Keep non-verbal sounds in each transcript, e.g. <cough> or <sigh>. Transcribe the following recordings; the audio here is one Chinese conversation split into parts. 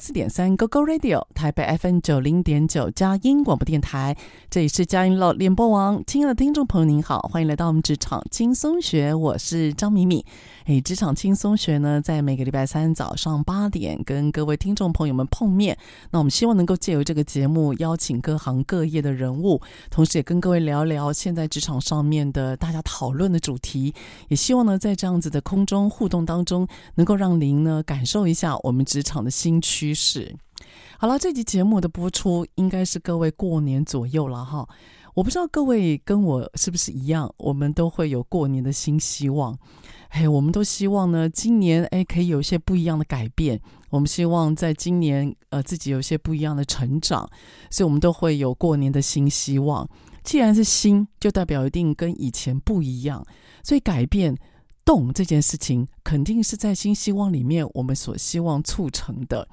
四点三 GoGo Radio，台北 FM 九零点九佳音广播电台，这里是佳音乐联播网。亲爱的听众朋友，您好，欢迎来到我们职场轻松学，我是张敏敏。哎，职场轻松学呢，在每个礼拜三早上八点跟各位听众朋友们碰面。那我们希望能够借由这个节目，邀请各行各业的人物，同时也跟各位聊聊现在职场上面的大家讨论的主题。也希望呢，在这样子的空中互动当中，能够让您呢感受一下我们职场。的新区趋势。好了，这集节目的播出应该是各位过年左右了哈。我不知道各位跟我是不是一样，我们都会有过年的新希望。哎，我们都希望呢，今年哎可以有一些不一样的改变。我们希望在今年呃自己有一些不一样的成长，所以我们都会有过年的新希望。既然是新，就代表一定跟以前不一样，所以改变。动这件事情肯定是在新希望里面，我们所希望促成的。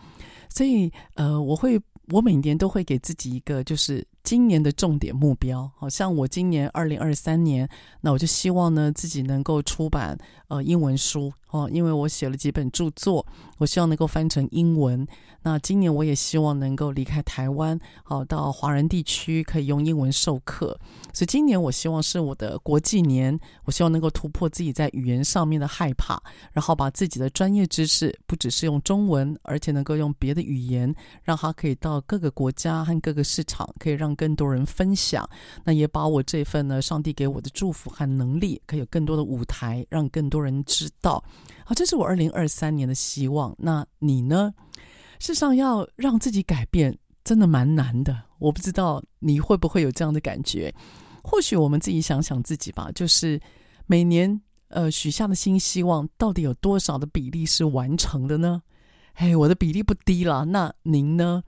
所以，呃，我会，我每年都会给自己一个，就是今年的重点目标。好像我今年二零二三年，那我就希望呢，自己能够出版呃英文书哦，因为我写了几本著作，我希望能够翻成英文。那今年我也希望能够离开台湾，好到华人地区可以用英文授课。所以今年我希望是我的国际年，我希望能够突破自己在语言上面的害怕，然后把自己的专业知识不只是用中文，而且能够用别的语言，让它可以到各个国家和各个市场，可以让更多人分享。那也把我这份呢，上帝给我的祝福和能力，可以有更多的舞台，让更多人知道。好，这是我二零二三年的希望。那你呢？事实上，要让自己改变，真的蛮难的。我不知道你会不会有这样的感觉。或许我们自己想想自己吧，就是每年呃许下的新希望，到底有多少的比例是完成的呢？嘿，我的比例不低了。那您呢？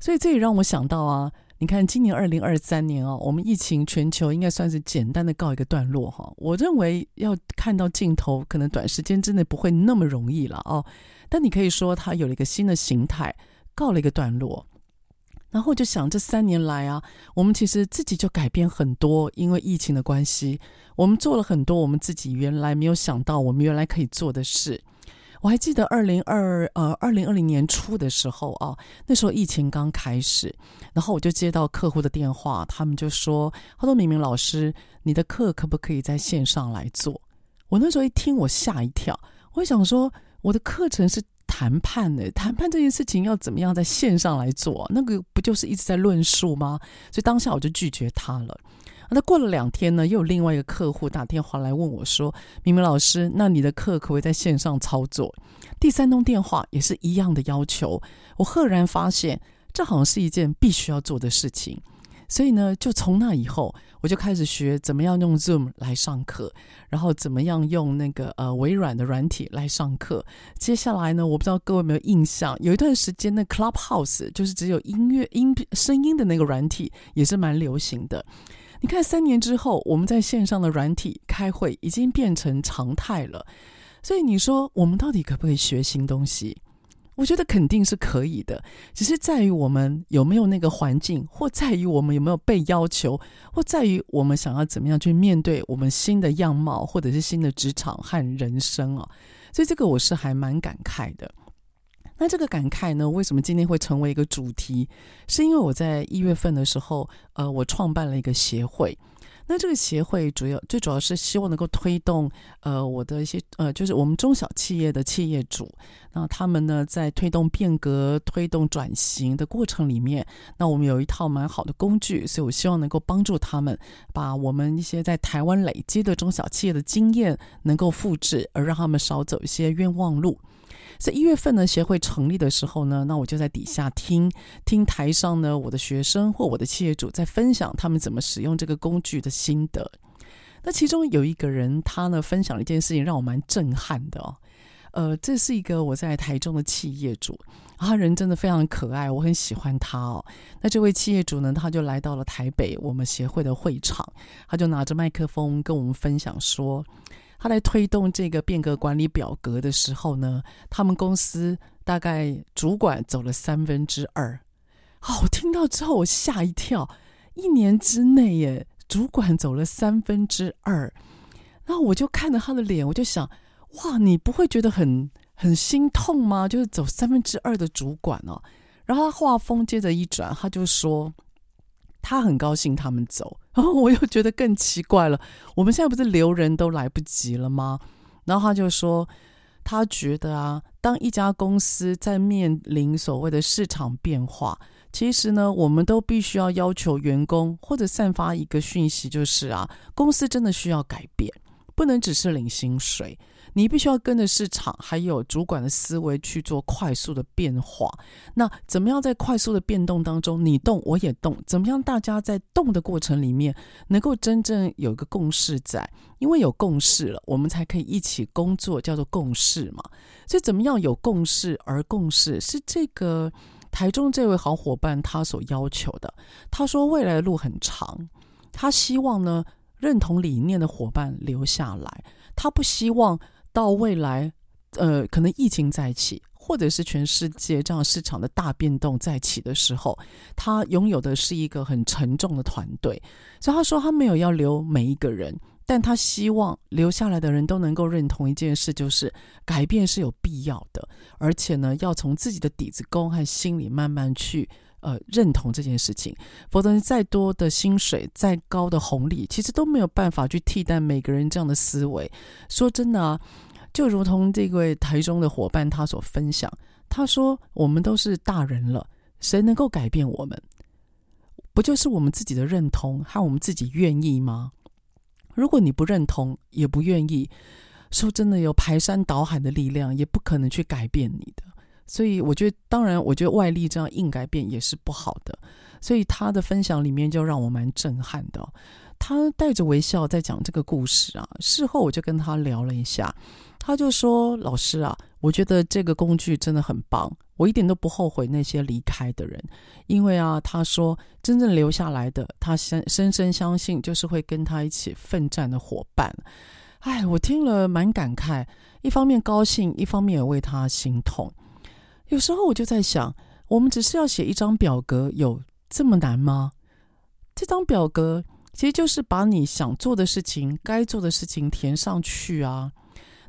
所以这也让我想到啊，你看今年二零二三年哦，我们疫情全球应该算是简单的告一个段落哈。我认为要看到尽头，可能短时间之内不会那么容易了哦。但你可以说，它有了一个新的形态，告了一个段落。然后就想，这三年来啊，我们其实自己就改变很多，因为疫情的关系，我们做了很多我们自己原来没有想到，我们原来可以做的事。我还记得二零二呃二零二零年初的时候啊，那时候疫情刚开始，然后我就接到客户的电话，他们就说：“他说明明老师，你的课可不可以在线上来做？”我那时候一听，我吓一跳，我想说。我的课程是谈判的，谈判这件事情要怎么样在线上来做？那个不就是一直在论述吗？所以当下我就拒绝他了。那过了两天呢，又有另外一个客户打电话来问我说：“明明老师，那你的课可不可以在线上操作？”第三通电话也是一样的要求。我赫然发现，这好像是一件必须要做的事情。所以呢，就从那以后，我就开始学怎么样用 Zoom 来上课，然后怎么样用那个呃微软的软体来上课。接下来呢，我不知道各位有没有印象，有一段时间那 Clubhouse 就是只有音乐音声音的那个软体，也是蛮流行的。你看，三年之后，我们在线上的软体开会已经变成常态了。所以你说，我们到底可不可以学新东西？我觉得肯定是可以的，只是在于我们有没有那个环境，或在于我们有没有被要求，或在于我们想要怎么样去面对我们新的样貌，或者是新的职场和人生啊。所以这个我是还蛮感慨的。那这个感慨呢，为什么今天会成为一个主题？是因为我在一月份的时候，呃，我创办了一个协会。那这个协会主要最主要是希望能够推动，呃，我的一些呃，就是我们中小企业的企业主，那他们呢在推动变革、推动转型的过程里面，那我们有一套蛮好的工具，所以我希望能够帮助他们，把我们一些在台湾累积的中小企业的经验能够复制，而让他们少走一些冤枉路。在一月份呢，协会成立的时候呢，那我就在底下听听台上呢，我的学生或我的企业主在分享他们怎么使用这个工具的心得。那其中有一个人，他呢分享了一件事情，让我蛮震撼的哦。呃，这是一个我在台中的企业主，他人真的非常可爱，我很喜欢他哦。那这位企业主呢，他就来到了台北我们协会的会场，他就拿着麦克风跟我们分享说。他来推动这个变革管理表格的时候呢，他们公司大概主管走了三分之二。好，我听到之后我吓一跳，一年之内耶，主管走了三分之二。然后我就看着他的脸，我就想，哇，你不会觉得很很心痛吗？就是走三分之二的主管哦。然后他话锋接着一转，他就说。他很高兴他们走，<laughs> 然后我又觉得更奇怪了。我们现在不是留人都来不及了吗？然后他就说，他觉得啊，当一家公司在面临所谓的市场变化，其实呢，我们都必须要要求员工或者散发一个讯息，就是啊，公司真的需要改变，不能只是领薪水。你必须要跟着市场，还有主管的思维去做快速的变化。那怎么样在快速的变动当中，你动我也动？怎么样大家在动的过程里面，能够真正有一个共识在？因为有共识了，我们才可以一起工作，叫做共识嘛。所以怎么样有共识而共识，是这个台中这位好伙伴他所要求的。他说未来的路很长，他希望呢认同理念的伙伴留下来，他不希望。到未来，呃，可能疫情再起，或者是全世界这样市场的大变动再起的时候，他拥有的是一个很沉重的团队。所以他说他没有要留每一个人，但他希望留下来的人都能够认同一件事，就是改变是有必要的，而且呢，要从自己的底子功和心里慢慢去。呃，认同这件事情，否则再多的薪水、再高的红利，其实都没有办法去替代每个人这样的思维。说真的啊，就如同这位台中的伙伴他所分享，他说：“我们都是大人了，谁能够改变我们？不就是我们自己的认同和我们自己愿意吗？如果你不认同，也不愿意，说真的，有排山倒海的力量，也不可能去改变你的。”所以我觉得，当然，我觉得外力这样硬改变也是不好的。所以他的分享里面就让我蛮震撼的。他带着微笑在讲这个故事啊。事后我就跟他聊了一下，他就说：“老师啊，我觉得这个工具真的很棒，我一点都不后悔那些离开的人，因为啊，他说真正留下来的，他深深深相信就是会跟他一起奋战的伙伴。”哎，我听了蛮感慨，一方面高兴，一方面也为他心痛。有时候我就在想，我们只是要写一张表格，有这么难吗？这张表格其实就是把你想做的事情、该做的事情填上去啊。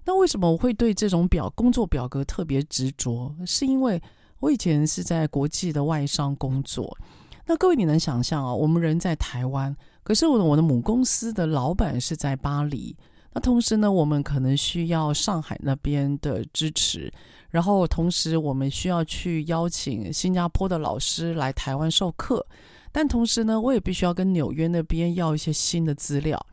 那为什么我会对这种表工作表格特别执着？是因为我以前是在国际的外商工作。那各位你能想象啊？我们人在台湾，可是我我的母公司的老板是在巴黎。那同时呢，我们可能需要上海那边的支持。然后，同时我们需要去邀请新加坡的老师来台湾授课，但同时呢，我也必须要跟纽约那边要一些新的资料。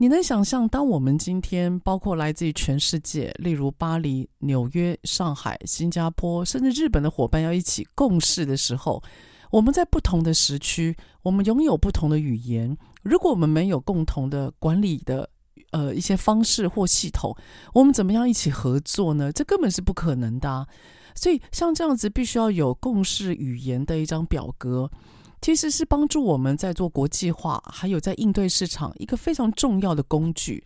你能想象，当我们今天包括来自于全世界，例如巴黎、纽约、上海、新加坡，甚至日本的伙伴要一起共事的时候，我们在不同的时区，我们拥有不同的语言，如果我们没有共同的管理的。呃，一些方式或系统，我们怎么样一起合作呢？这根本是不可能的啊。所以，像这样子，必须要有共识语言的一张表格，其实是帮助我们在做国际化，还有在应对市场一个非常重要的工具。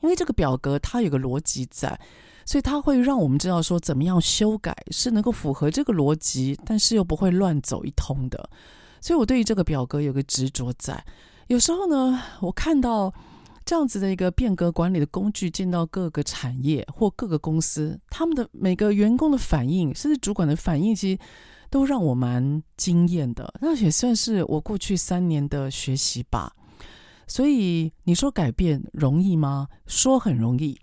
因为这个表格它有个逻辑在，所以它会让我们知道说怎么样修改是能够符合这个逻辑，但是又不会乱走一通的。所以我对于这个表格有个执着在。有时候呢，我看到这样子的一个变革管理的工具进到各个产业或各个公司，他们的每个员工的反应，甚至主管的反应，其实都让我蛮惊艳的。那也算是我过去三年的学习吧。所以你说改变容易吗？说很容易，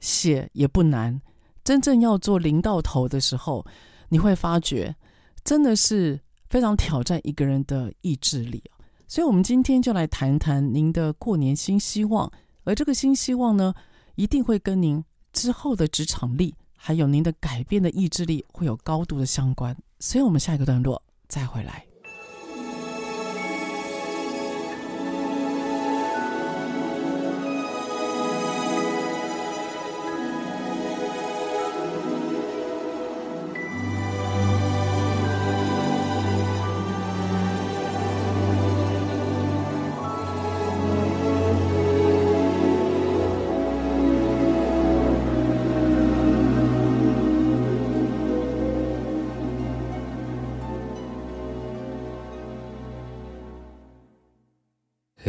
写也不难。真正要做零到头的时候，你会发觉真的是非常挑战一个人的意志力。所以，我们今天就来谈谈您的过年新希望，而这个新希望呢，一定会跟您之后的职场力，还有您的改变的意志力会有高度的相关。所以，我们下一个段落再回来。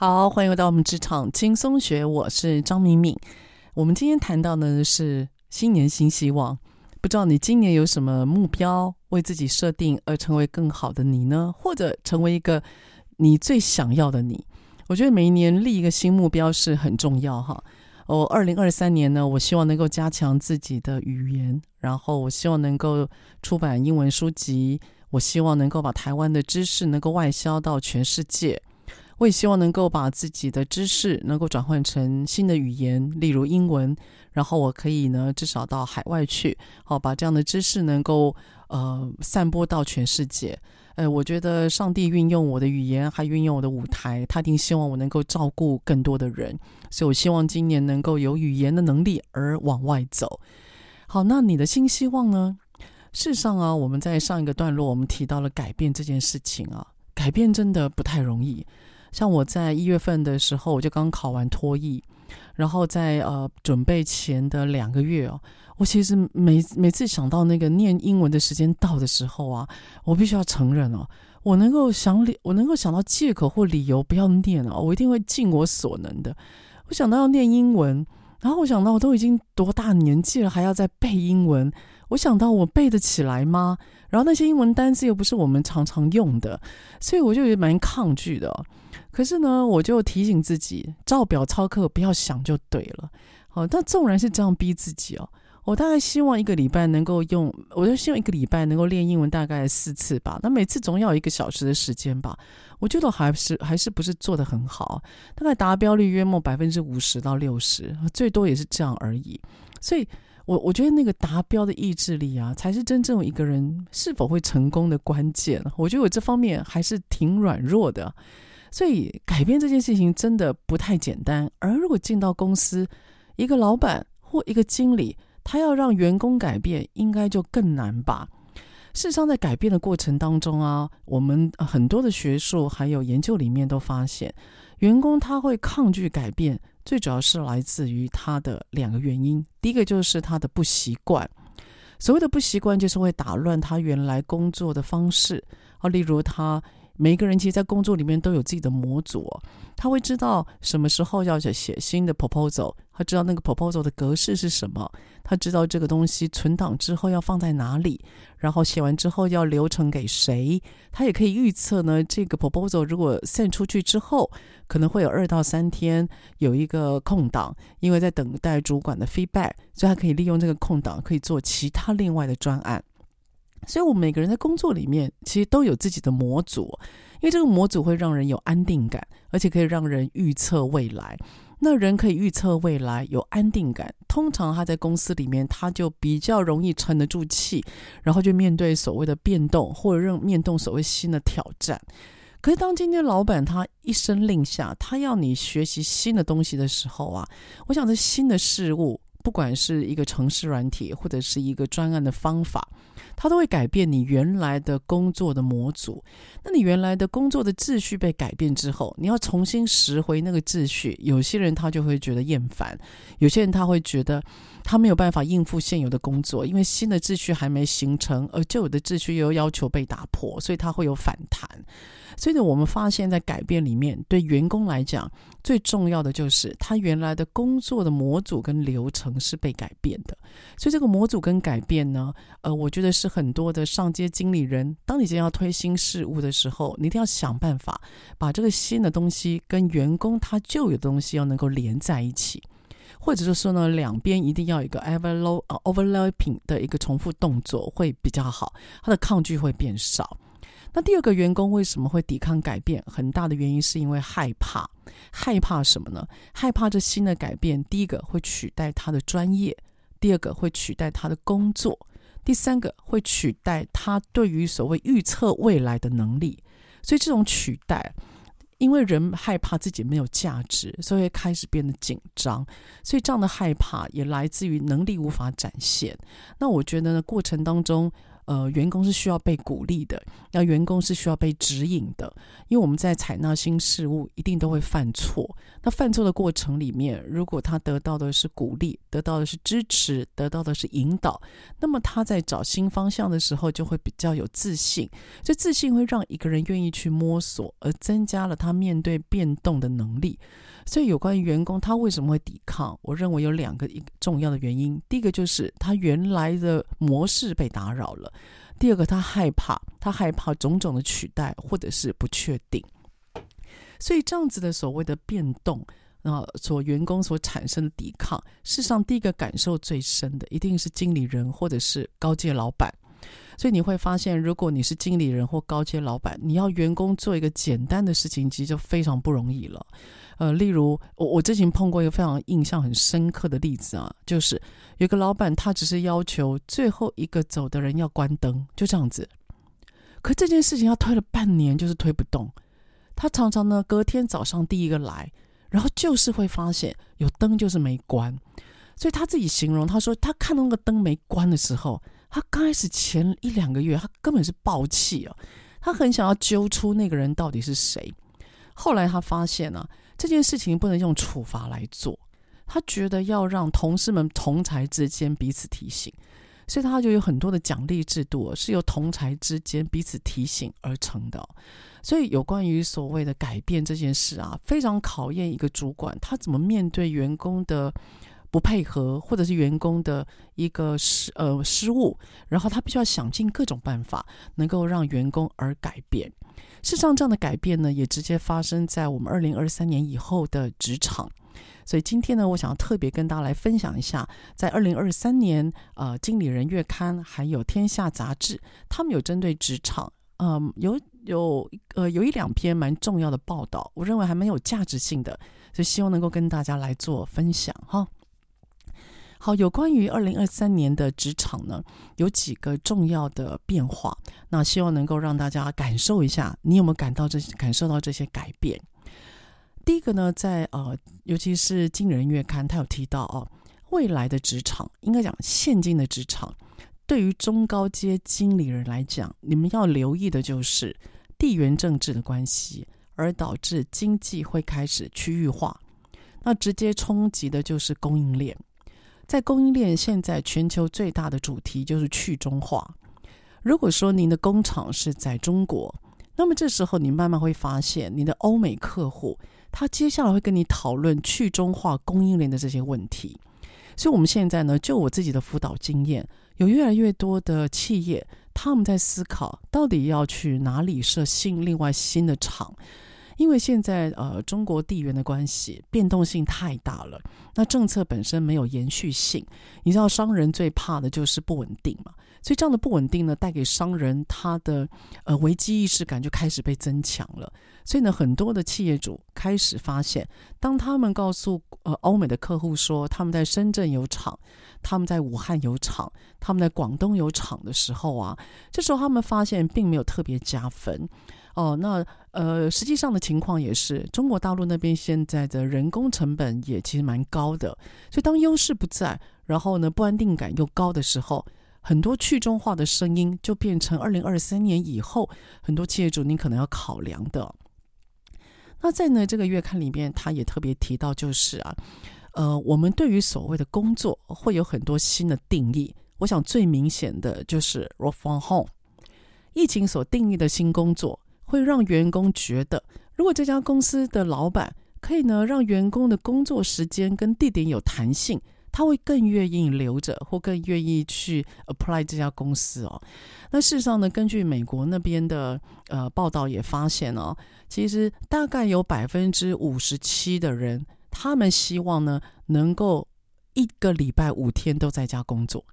好，欢迎回到我们职场轻松学，我是张敏敏。我们今天谈到的是新年新希望，不知道你今年有什么目标为自己设定，而成为更好的你呢？或者成为一个你最想要的你？我觉得每一年立一个新目标是很重要哈。我二零二三年呢，我希望能够加强自己的语言，然后我希望能够出版英文书籍，我希望能够把台湾的知识能够外销到全世界。我也希望能够把自己的知识能够转换成新的语言，例如英文，然后我可以呢至少到海外去，好把这样的知识能够呃散播到全世界。呃，我觉得上帝运用我的语言，还运用我的舞台，他一定希望我能够照顾更多的人，所以我希望今年能够有语言的能力而往外走。好，那你的新希望呢？事实上啊，我们在上一个段落我们提到了改变这件事情啊，改变真的不太容易。像我在一月份的时候，我就刚考完托译，然后在呃准备前的两个月哦，我其实每每次想到那个念英文的时间到的时候啊，我必须要承认哦，我能够想理，我能够想到借口或理由不要念哦，我一定会尽我所能的。我想到要念英文，然后我想到我都已经多大年纪了，还要再背英文，我想到我背得起来吗？然后那些英文单词又不是我们常常用的，所以我就也蛮抗拒的。可是呢，我就提醒自己，照表操课，不要想就对了。好，但纵然是这样逼自己哦，我大概希望一个礼拜能够用，我就希望一个礼拜能够练英文大概四次吧。那每次总要一个小时的时间吧。我觉得还是还是不是做得很好，大概达标率约莫百分之五十到六十，最多也是这样而已。所以。我我觉得那个达标的意志力啊，才是真正一个人是否会成功的关键。我觉得我这方面还是挺软弱的，所以改变这件事情真的不太简单。而如果进到公司，一个老板或一个经理，他要让员工改变，应该就更难吧？事实上，在改变的过程当中啊，我们很多的学术还有研究里面都发现，员工他会抗拒改变。最主要是来自于他的两个原因，第一个就是他的不习惯。所谓的不习惯，就是会打乱他原来工作的方式啊，例如他。每一个人其实，在工作里面都有自己的模组，他会知道什么时候要写新的 proposal，他知道那个 proposal 的格式是什么，他知道这个东西存档之后要放在哪里，然后写完之后要流程给谁，他也可以预测呢，这个 proposal 如果 send 出去之后，可能会有二到三天有一个空档，因为在等待主管的 feedback，所以他可以利用这个空档，可以做其他另外的专案。所以，我们每个人在工作里面，其实都有自己的模组，因为这个模组会让人有安定感，而且可以让人预测未来。那人可以预测未来，有安定感，通常他在公司里面，他就比较容易沉得住气，然后就面对所谓的变动，或者让面对所谓新的挑战。可是，当今天老板他一声令下，他要你学习新的东西的时候啊，我想这新的事物，不管是一个城市软体，或者是一个专案的方法。它都会改变你原来的工作的模组，那你原来的工作的秩序被改变之后，你要重新拾回那个秩序。有些人他就会觉得厌烦，有些人他会觉得他没有办法应付现有的工作，因为新的秩序还没形成，而旧有的秩序又要求被打破，所以他会有反弹。所以呢，我们发现，在改变里面，对员工来讲，最重要的就是他原来的工作的模组跟流程是被改变的。所以这个模组跟改变呢，呃，我觉得是很多的上阶经理人，当你将要推新事物的时候，你一定要想办法把这个新的东西跟员工他旧有的东西要能够连在一起，或者就是说呢，两边一定要有一个 overlapping 的一个重复动作会比较好，他的抗拒会变少。那第二个员工为什么会抵抗改变？很大的原因是因为害怕，害怕什么呢？害怕这新的改变，第一个会取代他的专业，第二个会取代他的工作，第三个会取代他对于所谓预测未来的能力。所以这种取代，因为人害怕自己没有价值，所以开始变得紧张。所以这样的害怕也来自于能力无法展现。那我觉得呢，过程当中。呃，员工是需要被鼓励的，那员工是需要被指引的，因为我们在采纳新事物，一定都会犯错。那犯错的过程里面，如果他得到的是鼓励，得到的是支持，得到的是引导，那么他在找新方向的时候就会比较有自信。这自信会让一个人愿意去摸索，而增加了他面对变动的能力。所以，有关于员工他为什么会抵抗，我认为有两个一重要的原因。第一个就是他原来的模式被打扰了；第二个，他害怕，他害怕种种的取代或者是不确定。所以，这样子的所谓的变动，啊，所员工所产生的抵抗，事实上，第一个感受最深的一定是经理人或者是高阶老板。所以你会发现，如果你是经理人或高阶老板，你要员工做一个简单的事情，其实就非常不容易了。呃，例如我我之前碰过一个非常印象很深刻的例子啊，就是有个老板他只是要求最后一个走的人要关灯，就这样子。可这件事情要推了半年，就是推不动。他常常呢隔天早上第一个来，然后就是会发现有灯就是没关，所以他自己形容他说他看到那个灯没关的时候，他刚开始前一两个月他根本是爆气啊，他很想要揪出那个人到底是谁。后来他发现、啊。这件事情不能用处罚来做，他觉得要让同事们同才之间彼此提醒，所以他就有很多的奖励制度，是由同才之间彼此提醒而成的。所以有关于所谓的改变这件事啊，非常考验一个主管他怎么面对员工的不配合，或者是员工的一个失呃失误，然后他必须要想尽各种办法，能够让员工而改变。事实上，这样的改变呢，也直接发生在我们二零二三年以后的职场。所以今天呢，我想要特别跟大家来分享一下，在二零二三年，呃，《经理人月刊》还有《天下杂志》，他们有针对职场，嗯、呃，有有呃有一两篇蛮重要的报道，我认为还蛮有价值性的，所以希望能够跟大家来做分享哈。好，有关于二零二三年的职场呢，有几个重要的变化，那希望能够让大家感受一下，你有没有感到这感受到这些改变？第一个呢，在呃，尤其是《经理人月刊》，他有提到哦，未来的职场，应该讲现今的职场，对于中高阶经理人来讲，你们要留意的就是地缘政治的关系，而导致经济会开始区域化，那直接冲击的就是供应链。在供应链，现在全球最大的主题就是去中化。如果说您的工厂是在中国，那么这时候你慢慢会发现，你的欧美客户他接下来会跟你讨论去中化供应链的这些问题。所以，我们现在呢，就我自己的辅导经验，有越来越多的企业他们在思考，到底要去哪里设新另外新的厂。因为现在呃，中国地缘的关系变动性太大了，那政策本身没有延续性。你知道商人最怕的就是不稳定嘛，所以这样的不稳定呢，带给商人他的呃危机意识感就开始被增强了。所以呢，很多的企业主开始发现，当他们告诉呃欧美的客户说他们在深圳有厂，他们在武汉有厂，他们在广东有厂的时候啊，这时候他们发现并没有特别加分。哦，那呃，实际上的情况也是，中国大陆那边现在的人工成本也其实蛮高的，所以当优势不在，然后呢，不安定感又高的时候，很多去中化的声音就变成二零二三年以后很多企业主你可能要考量的。那在呢这个月刊里面，他也特别提到，就是啊，呃，我们对于所谓的工作会有很多新的定义，我想最明显的就是 work from home，疫情所定义的新工作。会让员工觉得，如果这家公司的老板可以呢，让员工的工作时间跟地点有弹性，他会更愿意留着，或更愿意去 apply 这家公司哦。那事实上呢，根据美国那边的呃报道也发现哦，其实大概有百分之五十七的人，他们希望呢能够一个礼拜五天都在家工作。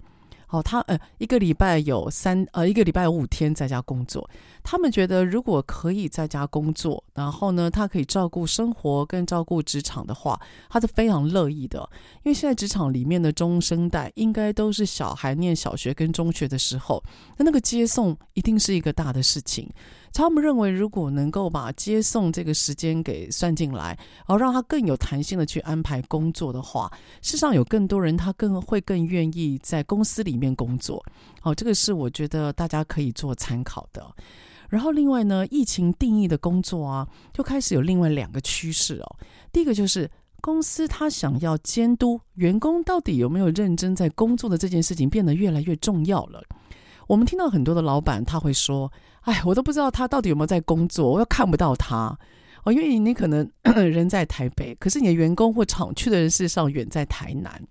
哦，他呃一个礼拜有三呃一个礼拜有五天在家工作。他们觉得如果可以在家工作，然后呢，他可以照顾生活跟照顾职场的话，他是非常乐意的。因为现在职场里面的中生代应该都是小孩念小学跟中学的时候，那那个接送一定是一个大的事情。他们认为，如果能够把接送这个时间给算进来，而让他更有弹性的去安排工作的话，事实上有更多人他更会更愿意在公司里面工作。好，这个是我觉得大家可以做参考的。然后另外呢，疫情定义的工作啊，就开始有另外两个趋势哦。第一个就是公司他想要监督员工到底有没有认真在工作的这件事情变得越来越重要了。我们听到很多的老板他会说：“哎，我都不知道他到底有没有在工作，我又看不到他哦，因为你可能 <clears throat> 人在台北，可是你的员工或厂区的人事实上远在台南，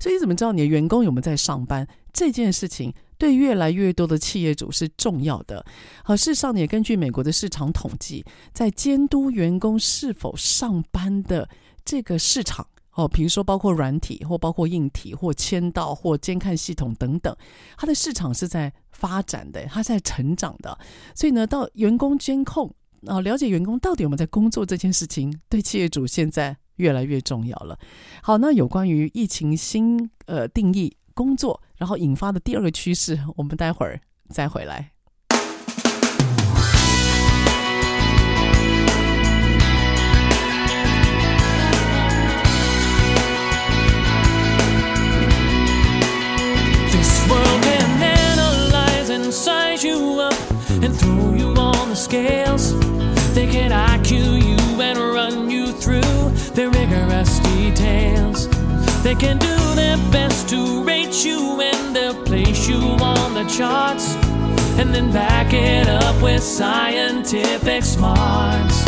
所以你怎么知道你的员工有没有在上班？这件事情对越来越多的企业主是重要的。好，事实上你也根据美国的市场统计，在监督员工是否上班的这个市场。”哦，比如说包括软体或包括硬体或签到或监看系统等等，它的市场是在发展的，它是在成长的。所以呢，到员工监控啊，了解员工到底有没有在工作这件事情，对企业主现在越来越重要了。好，那有关于疫情新呃定义工作，然后引发的第二个趋势，我们待会儿再回来。the scales. They can IQ you and run you through their rigorous details. They can do their best to rate you and they'll place you on the charts. And then back it up with scientific smarts.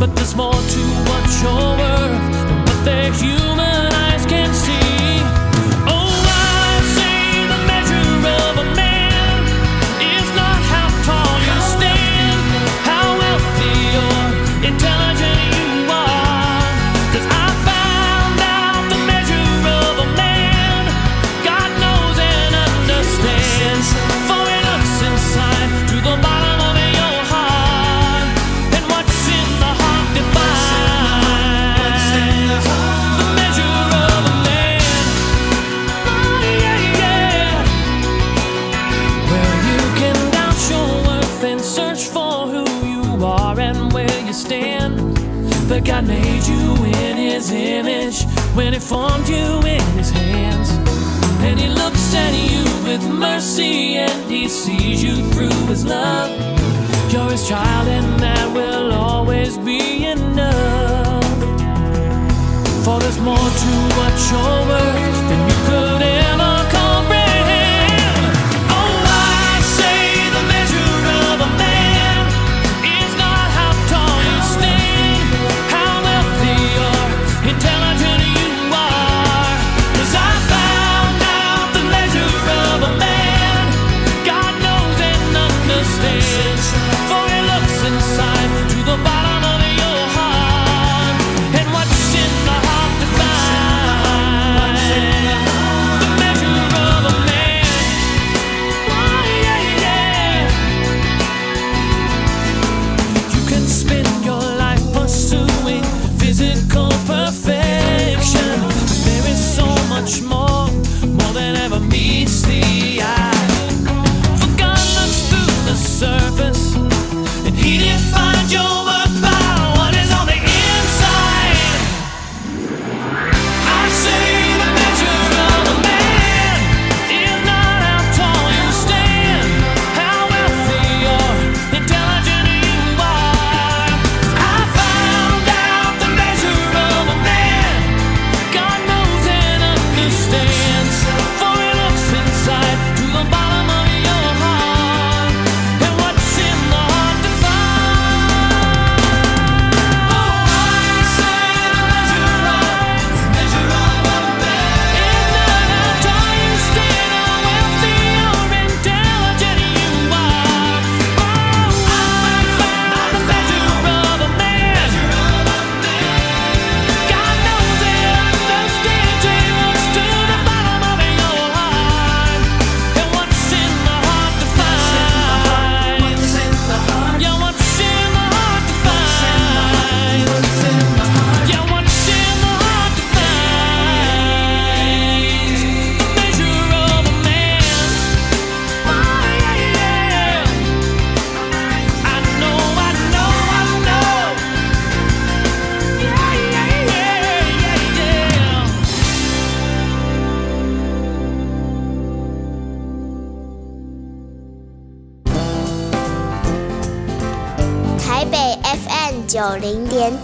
But there's more to what you're worth than what their human eyes God made you in His image when He formed you in His hands. And He looks at you with mercy and He sees you through His love. You're His child, and that will always be enough. For there's more to what you're worth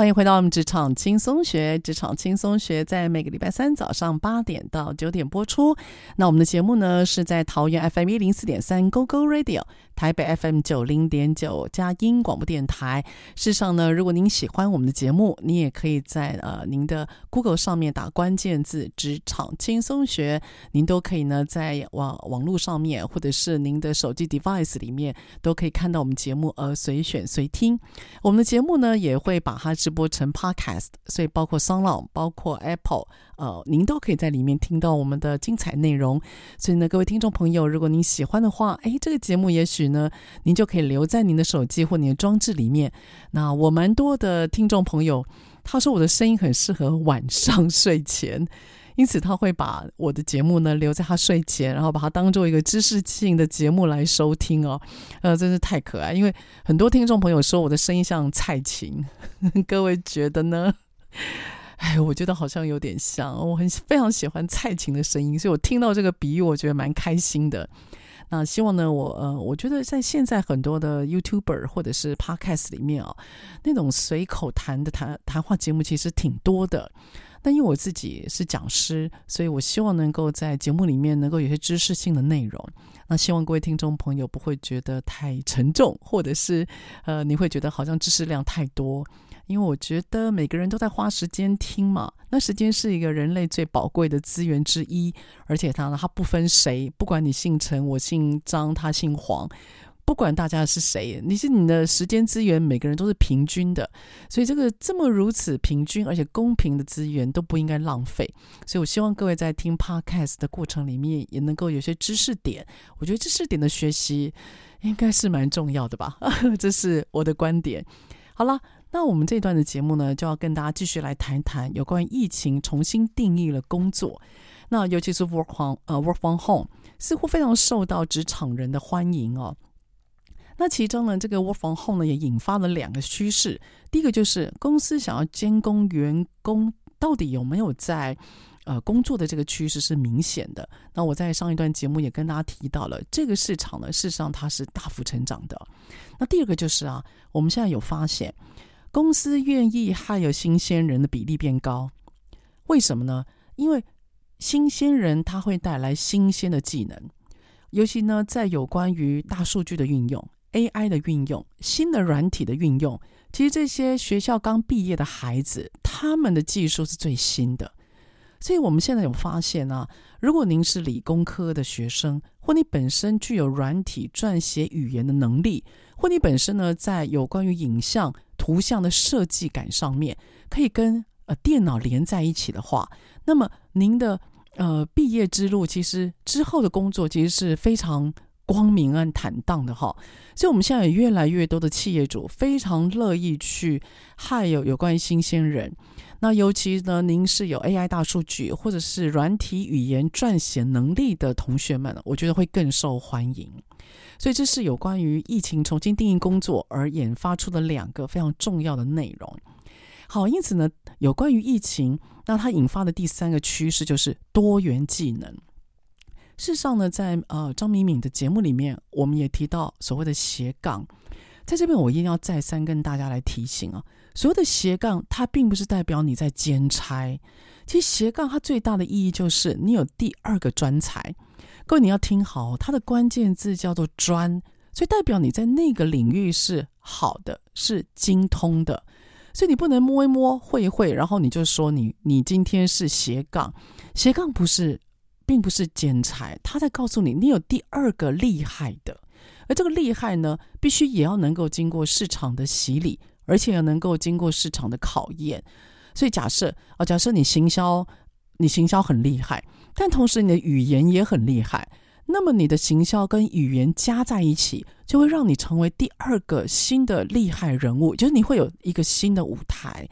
欢迎回到我们职场轻松学，职场轻松学在每个礼拜三早上八点到九点播出。那我们的节目呢是在桃园 FM 一零四点三 Go Go Radio。台北 FM 九零点九佳音广播电台。事实上呢，如果您喜欢我们的节目，你也可以在呃您的 Google 上面打关键字“职场轻松学”，您都可以呢在网网络上面，或者是您的手机 device 里面，都可以看到我们节目，而随选随听。我们的节目呢也会把它直播成 Podcast，所以包括 SoundOn，包括 Apple，呃，您都可以在里面听到我们的精彩内容。所以呢，各位听众朋友，如果您喜欢的话，哎，这个节目也许呢，您就可以留在您的手机或您的装置里面。那我蛮多的听众朋友，他说我的声音很适合晚上睡前，因此他会把我的节目呢留在他睡前，然后把它当做一个知识性的节目来收听哦。呃，真是太可爱，因为很多听众朋友说我的声音像蔡琴，各位觉得呢？哎，我觉得好像有点像，我很非常喜欢蔡琴的声音，所以我听到这个比喻，我觉得蛮开心的。那希望呢，我呃，我觉得在现在很多的 YouTuber 或者是 Podcast 里面啊，那种随口谈的谈谈话节目其实挺多的。那因为我自己是讲师，所以我希望能够在节目里面能够有些知识性的内容。那希望各位听众朋友不会觉得太沉重，或者是呃，你会觉得好像知识量太多。因为我觉得每个人都在花时间听嘛，那时间是一个人类最宝贵的资源之一，而且它呢，它不分谁，不管你姓陈，我姓张，他姓黄。不管大家是谁，你是你的时间资源，每个人都是平均的，所以这个这么如此平均而且公平的资源都不应该浪费。所以我希望各位在听 Podcast 的过程里面，也能够有些知识点。我觉得知识点的学习应该是蛮重要的吧，<laughs> 这是我的观点。好了，那我们这段的节目呢，就要跟大家继续来谈谈有关于疫情重新定义了工作。那尤其是 work from 呃 work from home，似乎非常受到职场人的欢迎哦。那其中呢，这个 work from home 呢，也引发了两个趋势。第一个就是公司想要监工员工到底有没有在呃工作的这个趋势是明显的。那我在上一段节目也跟大家提到了，这个市场呢，事实上它是大幅成长的。那第二个就是啊，我们现在有发现，公司愿意 hire 新鲜人的比例变高，为什么呢？因为新鲜人他会带来新鲜的技能，尤其呢，在有关于大数据的运用、AI 的运用、新的软体的运用，其实这些学校刚毕业的孩子，他们的技术是最新的。所以我们现在有发现啊，如果您是理工科的学生，或你本身具有软体撰写语言的能力，或你本身呢，在有关于影像、图像的设计感上面，可以跟呃电脑连在一起的话，那么您的呃，毕业之路其实之后的工作其实是非常光明和坦荡的哈，所以我们现在有越来越多的企业主非常乐意去害有有关于新鲜人，那尤其呢，您是有 AI 大数据或者是软体语言撰写能力的同学们，我觉得会更受欢迎。所以这是有关于疫情重新定义工作而引发出的两个非常重要的内容。好，因此呢，有关于疫情，那它引发的第三个趋势就是多元技能。事实上呢，在呃张敏敏的节目里面，我们也提到所谓的斜杠，在这边我一定要再三跟大家来提醒啊，所谓的斜杠，它并不是代表你在兼差，其实斜杠它最大的意义就是你有第二个专才。各位你要听好，它的关键字叫做专，所以代表你在那个领域是好的，是精通的。所以你不能摸一摸会一会，然后你就说你你今天是斜杠，斜杠不是，并不是兼差，他在告诉你你有第二个厉害的，而这个厉害呢，必须也要能够经过市场的洗礼，而且要能够经过市场的考验。所以假设啊，假设你行销，你行销很厉害，但同时你的语言也很厉害。那么你的行销跟语言加在一起，就会让你成为第二个新的厉害人物，就是你会有一个新的舞台。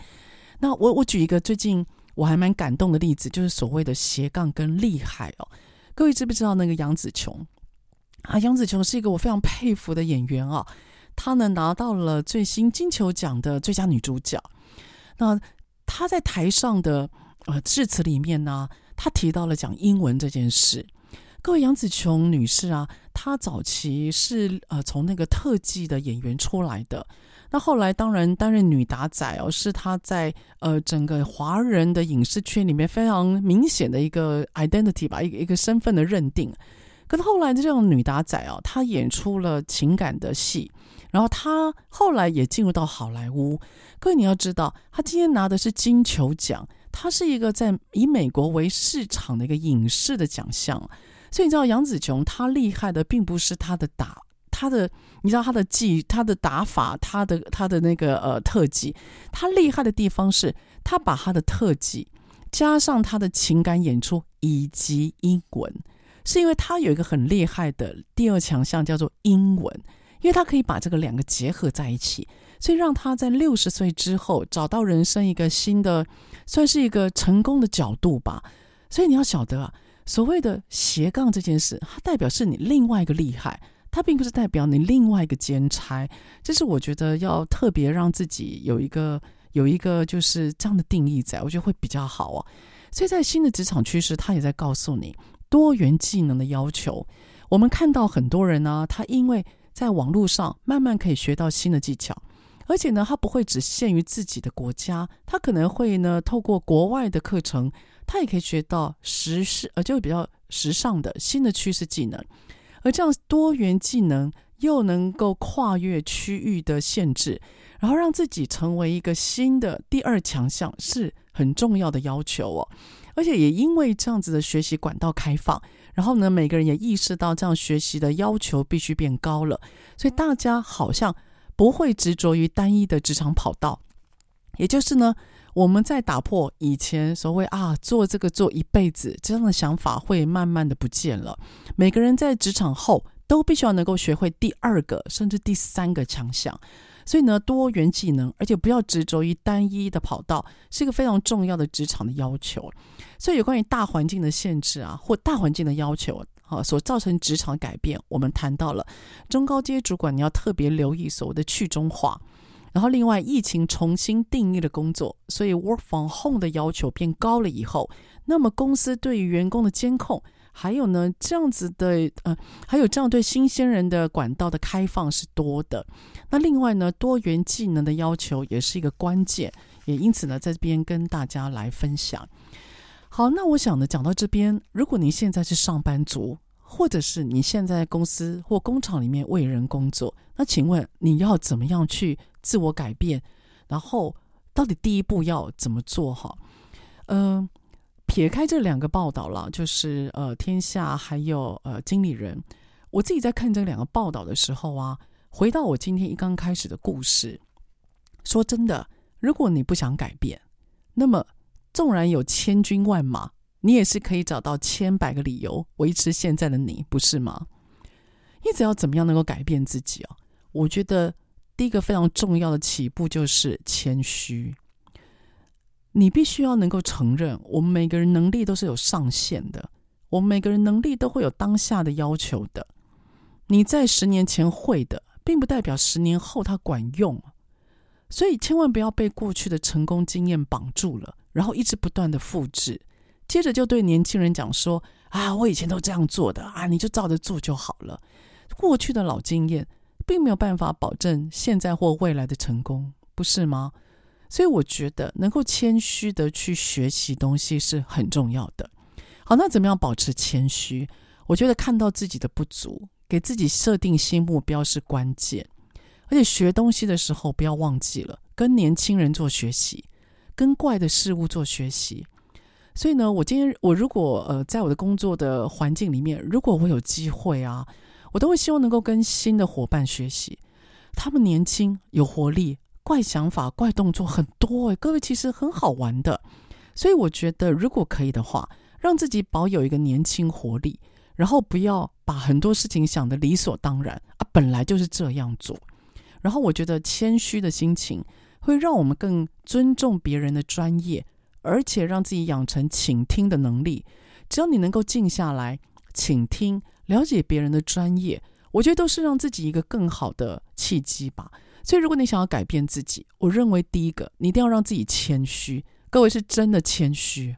那我我举一个最近我还蛮感动的例子，就是所谓的斜杠跟厉害哦。各位知不知道那个杨紫琼啊？杨紫琼是一个我非常佩服的演员啊，她呢拿到了最新金球奖的最佳女主角。那她在台上的呃致辞里面呢，她提到了讲英文这件事。各位杨紫琼女士啊，她早期是呃从那个特技的演员出来的，那后来当然担任女打仔哦，是她在呃整个华人的影视圈里面非常明显的一个 identity 吧，一个一个身份的认定。可是后来的这种女打仔哦，她演出了情感的戏，然后他后来也进入到好莱坞。各位你要知道，他今天拿的是金球奖，他是一个在以美国为市场的一个影视的奖项。所以你知道杨紫琼她厉害的并不是她的打，她的你知道她的技，她的打法，她的她的那个呃特技，她厉害的地方是她把她的特技加上她的情感演出以及英文，是因为她有一个很厉害的第二强项叫做英文，因为他可以把这个两个结合在一起，所以让他在六十岁之后找到人生一个新的，算是一个成功的角度吧。所以你要晓得啊。所谓的斜杠这件事，它代表是你另外一个厉害，它并不是代表你另外一个兼差。这是我觉得要特别让自己有一个有一个就是这样的定义在，我觉得会比较好哦。所以在新的职场趋势，他也在告诉你多元技能的要求。我们看到很多人呢、他因为在网络上慢慢可以学到新的技巧，而且呢，他不会只限于自己的国家，他可能会呢透过国外的课程。他也可以学到时事，呃，就比较时尚的新的趋势技能，而这样多元技能又能够跨越区域的限制，然后让自己成为一个新的第二强项，是很重要的要求哦。而且也因为这样子的学习管道开放，然后呢，每个人也意识到这样学习的要求必须变高了，所以大家好像不会执着于单一的职场跑道。也就是呢，我们在打破以前所谓啊做这个做一辈子这样的想法，会慢慢的不见了。每个人在职场后都必须要能够学会第二个甚至第三个强项。所以呢，多元技能，而且不要执着于单一的跑道，是一个非常重要的职场的要求。所以有关于大环境的限制啊，或大环境的要求啊，所造成职场改变，我们谈到了中高阶主管，你要特别留意所谓的去中化。然后另外，疫情重新定义了工作，所以 work from home 的要求变高了以后，那么公司对于员工的监控。还有呢，这样子的呃，还有这样对新鲜人的管道的开放是多的。那另外呢，多元技能的要求也是一个关键，也因此呢，在这边跟大家来分享。好，那我想呢，讲到这边，如果你现在是上班族，或者是你现在公司或工厂里面为人工作，那请问你要怎么样去自我改变？然后到底第一步要怎么做？哈，嗯。撇开这两个报道了，就是呃，天下还有呃，经理人。我自己在看这两个报道的时候啊，回到我今天一刚开始的故事，说真的，如果你不想改变，那么纵然有千军万马，你也是可以找到千百个理由维持现在的你，不是吗？一直要怎么样能够改变自己啊？我觉得第一个非常重要的起步就是谦虚。你必须要能够承认，我们每个人能力都是有上限的，我们每个人能力都会有当下的要求的。你在十年前会的，并不代表十年后它管用，所以千万不要被过去的成功经验绑住了，然后一直不断的复制，接着就对年轻人讲说：“啊，我以前都这样做的啊，你就照着做就好了。”过去的老经验并没有办法保证现在或未来的成功，不是吗？所以我觉得能够谦虚的去学习东西是很重要的。好，那怎么样保持谦虚？我觉得看到自己的不足，给自己设定新目标是关键。而且学东西的时候不要忘记了跟年轻人做学习，跟怪的事物做学习。所以呢，我今天我如果呃在我的工作的环境里面，如果我有机会啊，我都会希望能够跟新的伙伴学习。他们年轻有活力。怪想法、怪动作很多诶，各位其实很好玩的，所以我觉得如果可以的话，让自己保有一个年轻活力，然后不要把很多事情想得理所当然啊，本来就是这样做。然后我觉得谦虚的心情会让我们更尊重别人的专业，而且让自己养成倾听的能力。只要你能够静下来倾听、了解别人的专业，我觉得都是让自己一个更好的契机吧。所以，如果你想要改变自己，我认为第一个，你一定要让自己谦虚。各位是真的谦虚，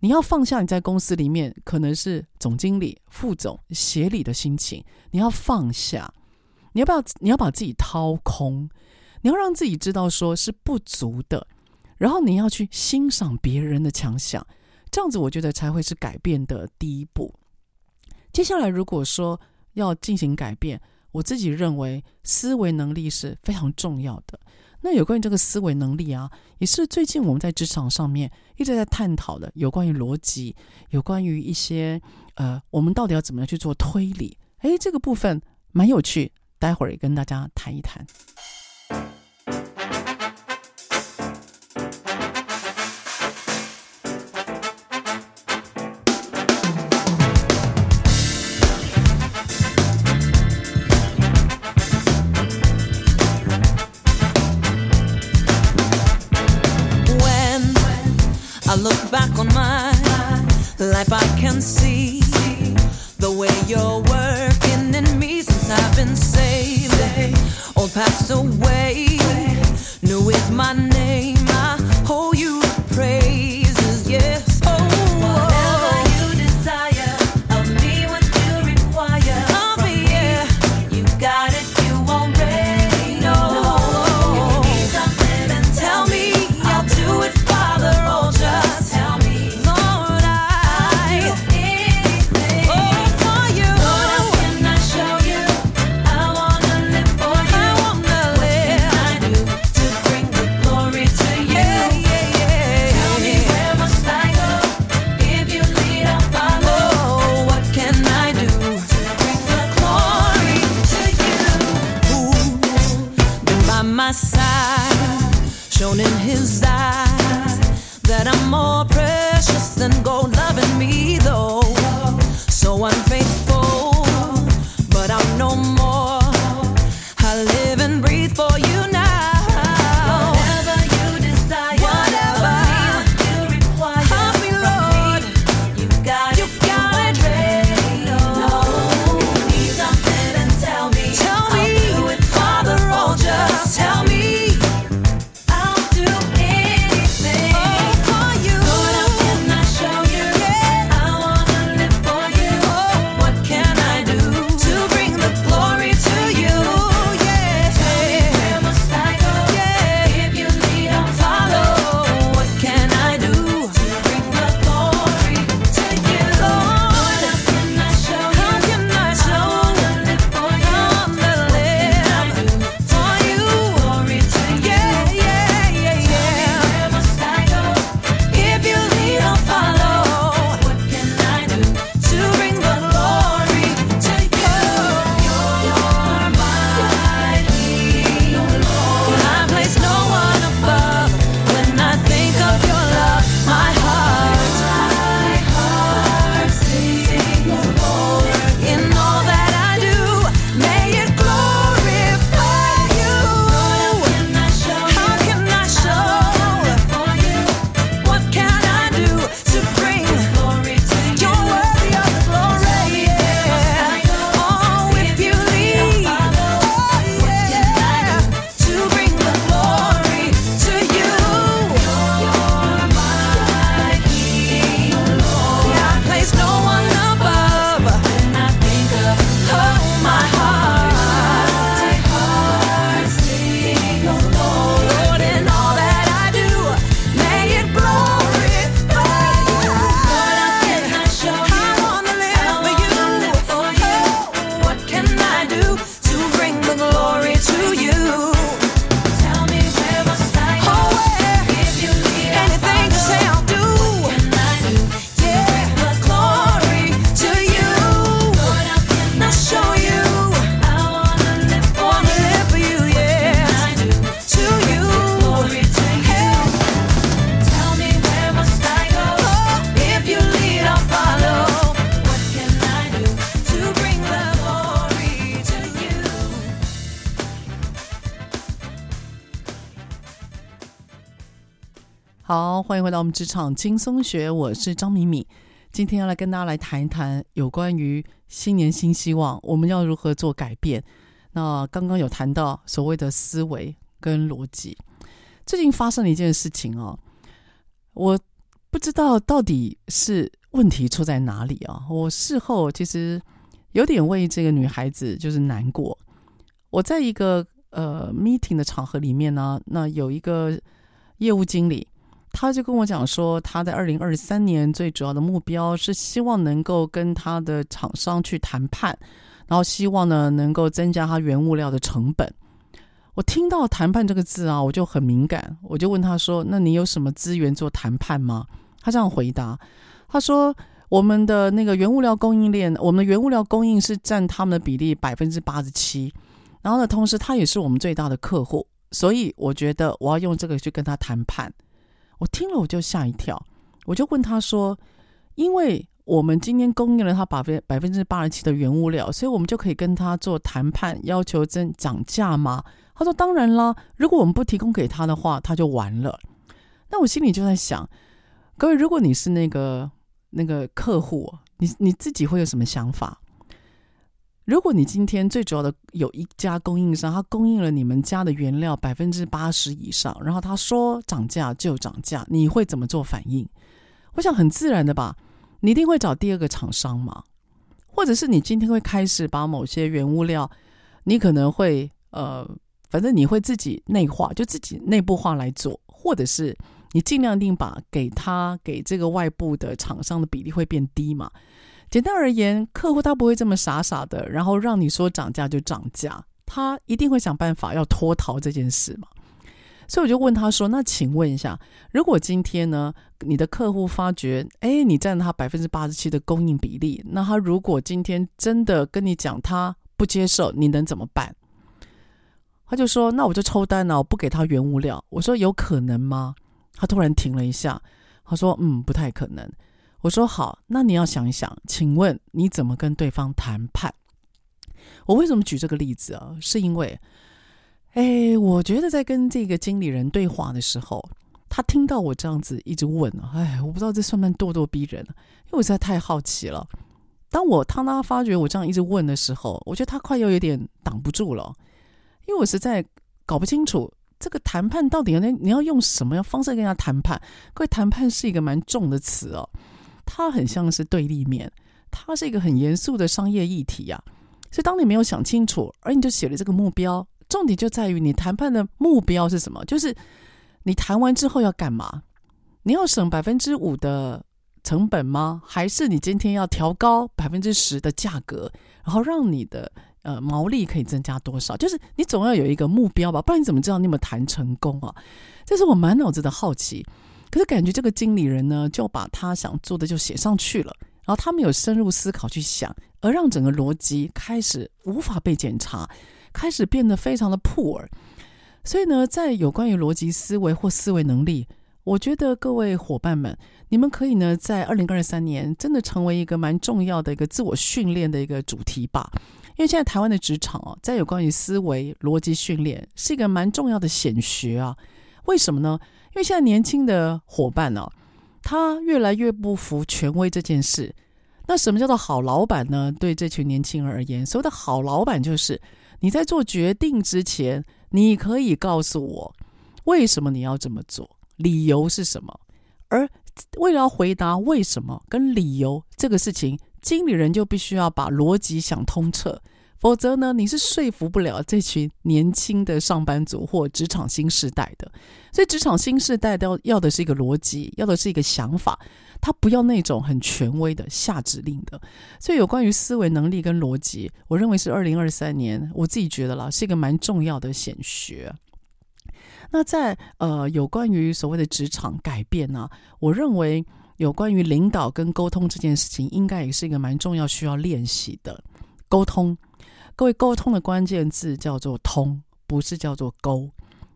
你要放下你在公司里面可能是总经理、副总、协理的心情，你要放下。你要不要？你要把自己掏空，你要让自己知道说是不足的，然后你要去欣赏别人的强项，这样子我觉得才会是改变的第一步。接下来，如果说要进行改变，我自己认为思维能力是非常重要的。那有关于这个思维能力啊，也是最近我们在职场上面一直在探讨的，有关于逻辑，有关于一些呃，我们到底要怎么样去做推理？诶，这个部分蛮有趣，待会儿也跟大家谈一谈。欢迎回到我们职场轻松学，我是张敏敏。今天要来跟大家来谈一谈有关于新年新希望，我们要如何做改变。那刚刚有谈到所谓的思维跟逻辑。最近发生了一件事情哦，我不知道到底是问题出在哪里啊。我事后其实有点为这个女孩子就是难过。我在一个呃 meeting 的场合里面呢，那有一个业务经理。他就跟我讲说，他在二零二三年最主要的目标是希望能够跟他的厂商去谈判，然后希望呢能够增加他原物料的成本。我听到“谈判”这个字啊，我就很敏感，我就问他说：“那你有什么资源做谈判吗？”他这样回答：“他说我们的那个原物料供应链，我们的原物料供应是占他们的比例百分之八十七，然后呢，同时他也是我们最大的客户，所以我觉得我要用这个去跟他谈判。”我听了我就吓一跳，我就问他说：“因为我们今天供应了他百分百分之八十七的原物料，所以我们就可以跟他做谈判，要求增涨价吗？”他说：“当然啦，如果我们不提供给他的话，他就完了。”那我心里就在想，各位，如果你是那个那个客户，你你自己会有什么想法？如果你今天最主要的有一家供应商，他供应了你们家的原料百分之八十以上，然后他说涨价就涨价，你会怎么做反应？我想很自然的吧，你一定会找第二个厂商嘛，或者是你今天会开始把某些原物料，你可能会呃，反正你会自己内化，就自己内部化来做，或者是你尽量定把给他给这个外部的厂商的比例会变低嘛。简单而言，客户他不会这么傻傻的，然后让你说涨价就涨价，他一定会想办法要脱逃这件事嘛。所以我就问他说：“那请问一下，如果今天呢，你的客户发觉，哎，你占他百分之八十七的供应比例，那他如果今天真的跟你讲他不接受，你能怎么办？”他就说：“那我就抽单了，我不给他原物料。”我说：“有可能吗？”他突然停了一下，他说：“嗯，不太可能。”我说：“好，那你要想一想，请问你怎么跟对方谈判？”我为什么举这个例子啊？是因为，哎，我觉得在跟这个经理人对话的时候，他听到我这样子一直问，哎，我不知道这算不算咄咄逼人，因为我实在太好奇了。当我当他发觉我这样一直问的时候，我觉得他快要有点挡不住了，因为我实在搞不清楚这个谈判到底要你要用什么样方式跟他谈判。各位，谈判是一个蛮重的词哦，它很像是对立面，它是一个很严肃的商业议题呀、啊。所以，当你没有想清楚，而你就写了这个目标，重点就在于你谈判的目标是什么？就是你谈完之后要干嘛？你要省百分之五的成本吗？还是你今天要调高百分之十的价格，然后让你的呃毛利可以增加多少？就是你总要有一个目标吧，不然你怎么知道你有没有谈成功啊？这是我满脑子的好奇。可是感觉这个经理人呢，就把他想做的就写上去了，然后他没有深入思考去想，而让整个逻辑开始无法被检查，开始变得非常的 poor。所以呢，在有关于逻辑思维或思维能力。我觉得各位伙伴们，你们可以呢，在二零二三年真的成为一个蛮重要的一个自我训练的一个主题吧。因为现在台湾的职场哦，在有关于思维逻辑训练是一个蛮重要的显学啊。为什么呢？因为现在年轻的伙伴呢，他越来越不服权威这件事。那什么叫做好老板呢？对这群年轻人而言，所谓的好老板就是你在做决定之前，你可以告诉我为什么你要这么做。理由是什么？而为了要回答为什么跟理由这个事情，经理人就必须要把逻辑想通彻，否则呢，你是说服不了这群年轻的上班族或职场新时代的。所以，职场新时代都要的是一个逻辑，要的是一个想法，他不要那种很权威的下指令的。所以，有关于思维能力跟逻辑，我认为是二零二三年我自己觉得啦，是一个蛮重要的显学。那在呃有关于所谓的职场改变呢、啊，我认为有关于领导跟沟通这件事情，应该也是一个蛮重要需要练习的沟通。各位，沟通的关键字叫做“通”，不是叫做“沟”。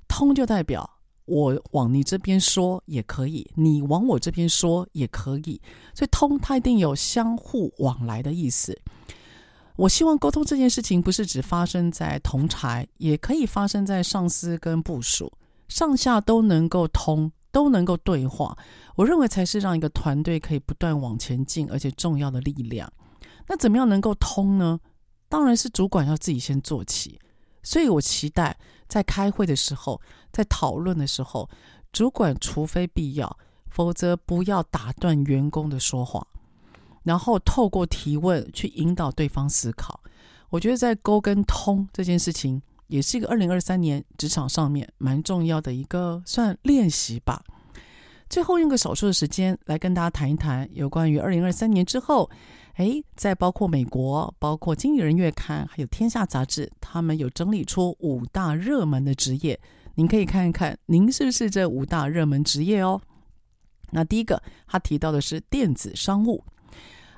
通就代表我往你这边说也可以，你往我这边说也可以。所以“通”它一定有相互往来的意思。我希望沟通这件事情不是只发生在同台，也可以发生在上司跟部属。上下都能够通，都能够对话，我认为才是让一个团队可以不断往前进，而且重要的力量。那怎么样能够通呢？当然是主管要自己先做起。所以我期待在开会的时候，在讨论的时候，主管除非必要，否则不要打断员工的说话，然后透过提问去引导对方思考。我觉得在沟跟通这件事情。也是一个二零二三年职场上面蛮重要的一个算练习吧。最后用个少数的时间来跟大家谈一谈有关于二零二三年之后，诶，在包括美国、包括《经理人月刊》还有《天下杂志》，他们有整理出五大热门的职业，您可以看一看，您是不是这五大热门职业哦？那第一个，他提到的是电子商务。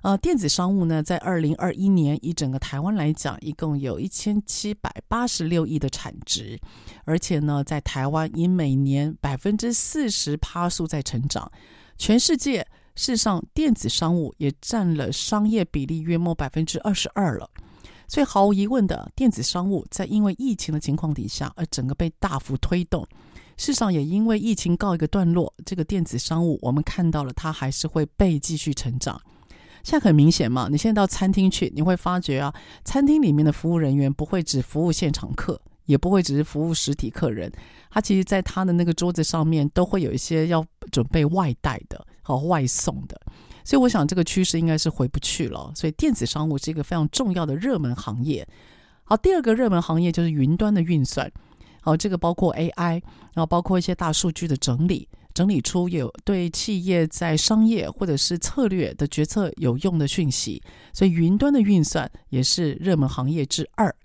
呃，电子商务呢，在二零二一年以整个台湾来讲，一共有一千七百八十六亿的产值，而且呢，在台湾以每年百分之四十趴数在成长。全世界事实上，电子商务也占了商业比例约莫百分之二十二了。所以毫无疑问的，电子商务在因为疫情的情况底下，而整个被大幅推动。事实上，也因为疫情告一个段落，这个电子商务我们看到了，它还是会被继续成长。现在很明显嘛，你现在到餐厅去，你会发觉啊，餐厅里面的服务人员不会只服务现场客，也不会只是服务实体客人，他其实在他的那个桌子上面都会有一些要准备外带的和外送的，所以我想这个趋势应该是回不去了。所以电子商务是一个非常重要的热门行业。好，第二个热门行业就是云端的运算，好，这个包括 AI，然后包括一些大数据的整理。整理出有对企业在商业或者是策略的决策有用的讯息，所以云端的运算也是热门行业之二。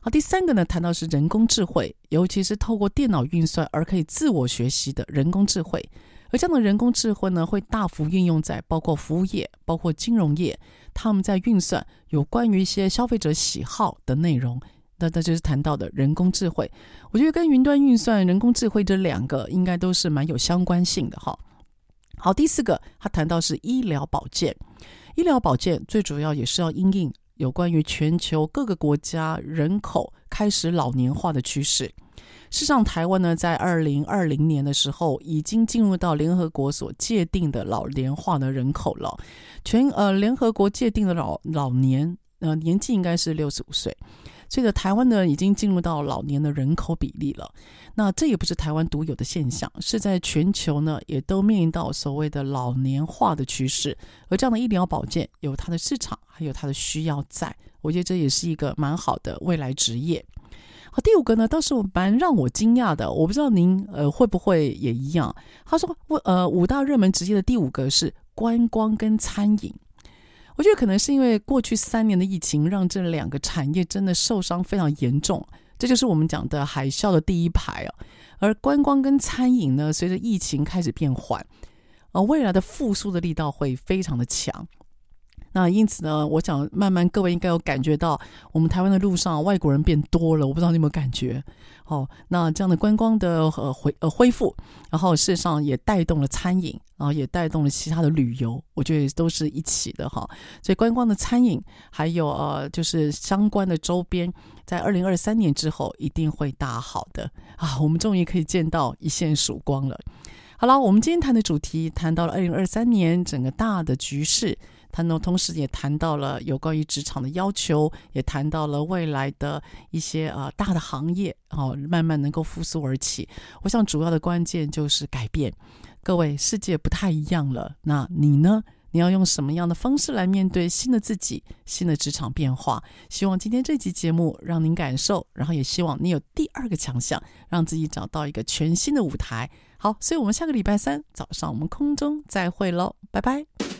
好，第三个呢，谈到是人工智慧，尤其是透过电脑运算而可以自我学习的人工智慧，而这样的人工智慧呢，会大幅运用在包括服务业、包括金融业，他们在运算有关于一些消费者喜好的内容。那那就是谈到的人工智慧。我觉得跟云端运算、人工智慧这两个应该都是蛮有相关性的哈。好，第四个他谈到是医疗保健，医疗保健最主要也是要因应有关于全球各个国家人口开始老年化的趋势。事实上，台湾呢，在二零二零年的时候，已经进入到联合国所界定的老年化的人口了。全呃，联合国界定的老老年呃年纪应该是六十五岁，所以台湾呢，已经进入到老年的人口比例了。那这也不是台湾独有的现象，是在全球呢，也都面临到所谓的老年化的趋势。而这样的医疗保健有它的市场，还有它的需要，在我觉得这也是一个蛮好的未来职业。好，第五个呢，倒是蛮让我惊讶的。我不知道您呃会不会也一样。他说，呃，五大热门职业的第五个是观光跟餐饮。我觉得可能是因为过去三年的疫情，让这两个产业真的受伤非常严重。这就是我们讲的海啸的第一排哦。而观光跟餐饮呢，随着疫情开始变缓，呃，未来的复苏的力道会非常的强。那因此呢，我想慢慢各位应该有感觉到，我们台湾的路上外国人变多了，我不知道你有没有感觉？哦，那这样的观光的呃恢呃恢复，然后事实上也带动了餐饮，然后也带动了其他的旅游，我觉得都是一起的哈。所以观光的餐饮还有呃就是相关的周边，在二零二三年之后一定会大好的啊，我们终于可以见到一线曙光了。好了，我们今天谈的主题谈到了二零二三年整个大的局势。他呢，同时也谈到了有关于职场的要求，也谈到了未来的一些呃大的行业，哦，慢慢能够复苏而起。我想主要的关键就是改变。各位，世界不太一样了，那你呢？你要用什么样的方式来面对新的自己、新的职场变化？希望今天这集节目让您感受，然后也希望你有第二个强项，让自己找到一个全新的舞台。好，所以我们下个礼拜三早上我们空中再会喽，拜拜。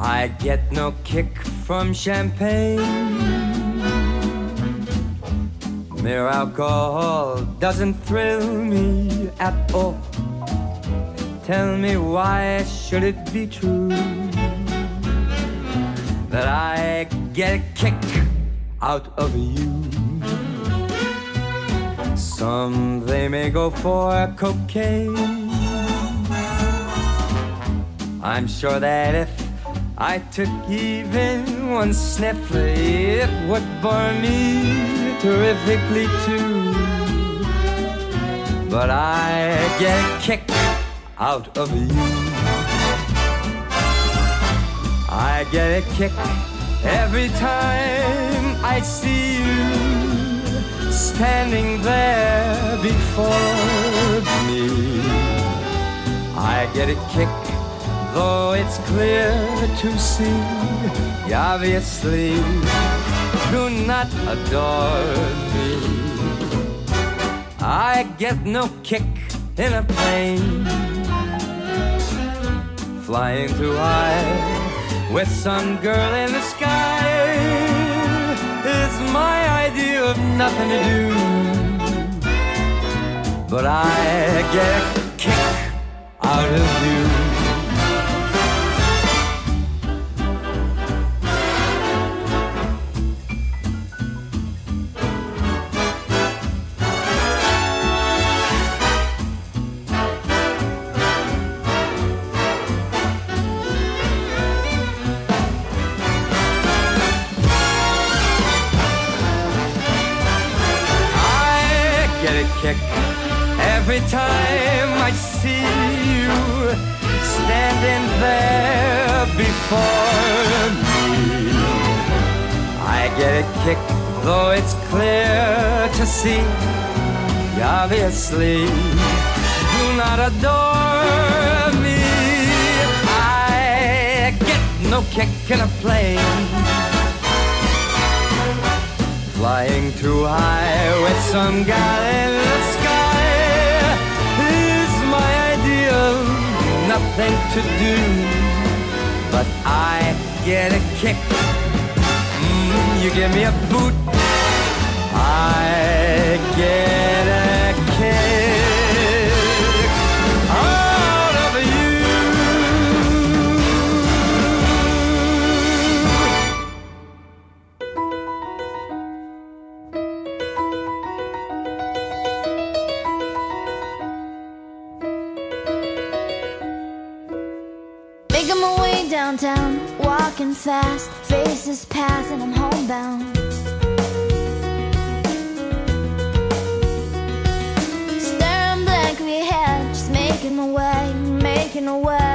I get no kick from champagne. Mere alcohol doesn't thrill me at all. Tell me why should it be true that I get a kick out of you? Some they may go for cocaine. I'm sure that if I took even one sniff, it would bore me terrifically too. But I get a kick out of you. I get a kick every time I see you standing there before me. I get a kick Though it's clear to see, obviously do not adore me. I get no kick in a plane, flying too high with some girl in the sky is my idea of nothing to do. But I get a kick out of you. Though it's clear to see. You obviously do not adore me. I get no kick in a plane. Flying too high with some guy in the sky is my ideal. nothing to do, but I get a kick you give me a boot, I get a kick out of you. Making my way downtown, walking fast, faces passing, I'm away.